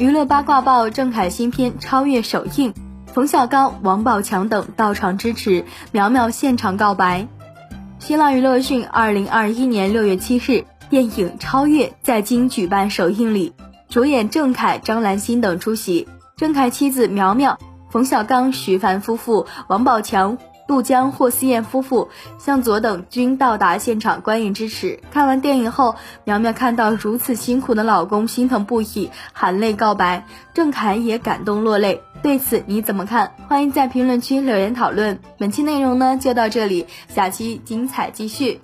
娱乐八卦报：郑恺新片《超越》首映，冯小刚、王宝强等到场支持，苗苗现场告白。新浪娱乐讯：二零二一年六月七日，电影《超越》在京举办首映礼，主演郑恺、张兰心等出席。郑恺妻子苗苗、冯小刚、徐帆夫妇、王宝强。杜江、霍思燕夫妇、向佐等均到达现场观影支持。看完电影后，苗苗看到如此辛苦的老公，心疼不已，含泪告白。郑恺也感动落泪。对此你怎么看？欢迎在评论区留言讨论。本期内容呢就到这里，下期精彩继续。